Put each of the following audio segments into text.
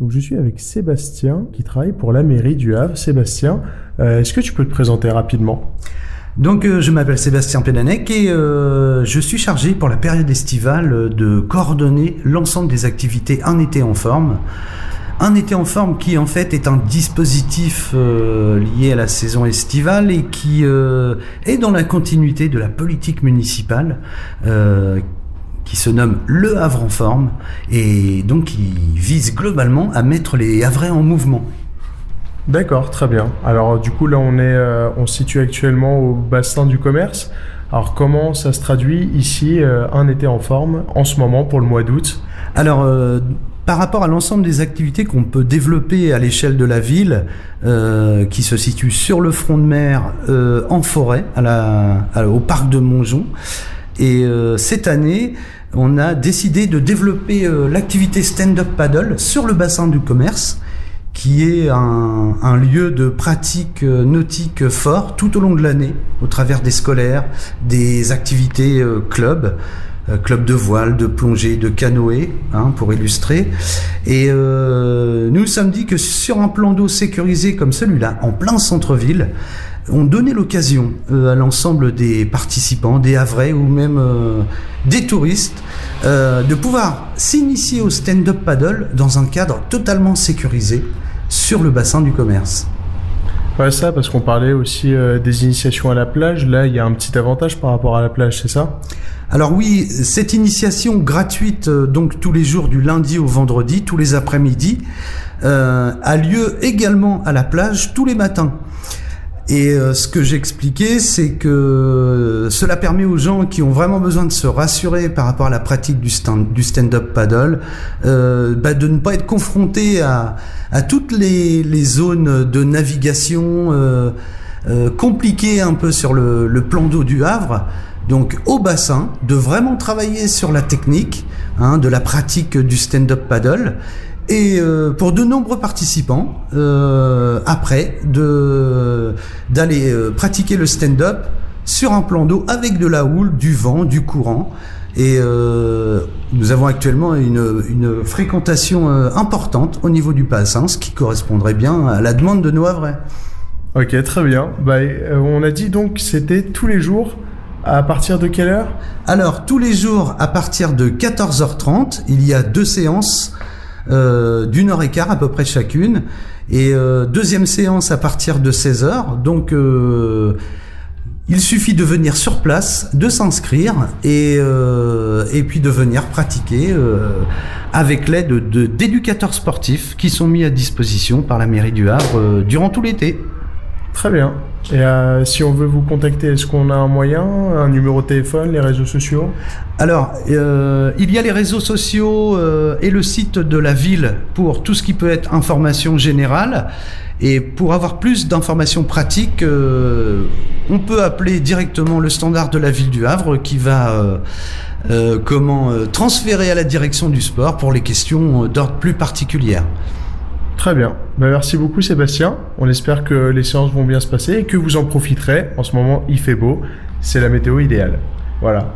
Donc je suis avec Sébastien qui travaille pour la mairie du Havre. Sébastien, euh, est-ce que tu peux te présenter rapidement? Donc euh, je m'appelle Sébastien Pédanec et euh, je suis chargé pour la période estivale de coordonner l'ensemble des activités Un été en forme. Un été en forme qui en fait est un dispositif lié à la saison estivale et qui est dans la continuité de la politique municipale qui se nomme Le Havre en forme et donc qui vise globalement à mettre les Havrais en mouvement. D'accord, très bien. Alors du coup là on est, euh, on se situe actuellement au bassin du commerce. Alors comment ça se traduit ici euh, un été en forme en ce moment pour le mois d'août? Alors euh, par rapport à l'ensemble des activités qu'on peut développer à l'échelle de la ville, qui se situe sur le front de mer, en forêt, à la, au parc de Montjon, et euh, cette année, on a décidé de développer euh, l'activité stand-up paddle sur le bassin du commerce, qui est un, lieu de pratique euh, nautique fort tout au long de l'année, au travers des scolaires, des activités club club de voile, de plongée, de canoë, hein, pour illustrer. Et euh, nous sommes dit que sur un plan d'eau sécurisé comme celui-là, en plein centre-ville, ont donné l'occasion euh, à l'ensemble des participants, des Havrais ou même euh, des touristes, euh, de pouvoir s'initier au stand-up paddle dans un cadre totalement sécurisé sur le bassin du commerce. Ça, parce qu'on parlait aussi des initiations à la plage. Là, il y a un petit avantage par rapport à la plage, c'est ça? Alors oui, cette initiation gratuite, donc tous les jours du lundi au vendredi, tous les après-midi, a lieu également à la plage tous les matins. Et euh, ce que j'expliquais, c'est que cela permet aux gens qui ont vraiment besoin de se rassurer par rapport à la pratique du stand du stand-up paddle, euh, bah de ne pas être confrontés à, toutes les, zones de navigation euh, euh, compliquées un peu sur le, plan d'eau du Havre. Donc au bassin, de vraiment travailler sur la technique hein, de la pratique du stand-up paddle et euh, pour de nombreux participants, euh, après, de d'aller euh, pratiquer le stand-up sur un plan d'eau avec de la houle, du vent, du courant. Et nous avons actuellement une, une fréquentation importante au niveau du bassin, ce qui correspondrait bien à la demande de nos Havrais. Ok, très bien. Bah, on a dit donc c'était tous les jours. À partir de quelle heure? Alors, tous les jours, à partir de 14h30, il y a deux séances euh, d'une heure et quart à peu près chacune. Et euh, deuxième séance à partir de 16 heures. Donc euh, il suffit de venir sur place, de s'inscrire et, et puis de venir pratiquer avec l'aide d'éducateurs sportifs qui sont mis à disposition par la mairie du Havre durant tout l'été. Très bien. Et euh, si on veut vous contacter, est-ce qu'on a un moyen, un numéro de téléphone, les réseaux sociaux? Alors, euh, il y a les réseaux sociaux euh, et le site de la ville pour tout ce qui peut être information générale. Et pour avoir plus d'informations pratiques, on peut appeler directement le standard de la ville du Havre qui va comment transférer à la direction du sport pour les questions d'ordre plus particulières. Très bien. Ben, merci beaucoup Sébastien. On espère que les séances vont bien se passer et que vous en profiterez. En ce moment, il fait beau. C'est la météo idéale. Voilà.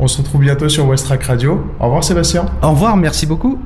On se retrouve bientôt sur Westrack Radio. Au revoir Sébastien. Au revoir, merci beaucoup.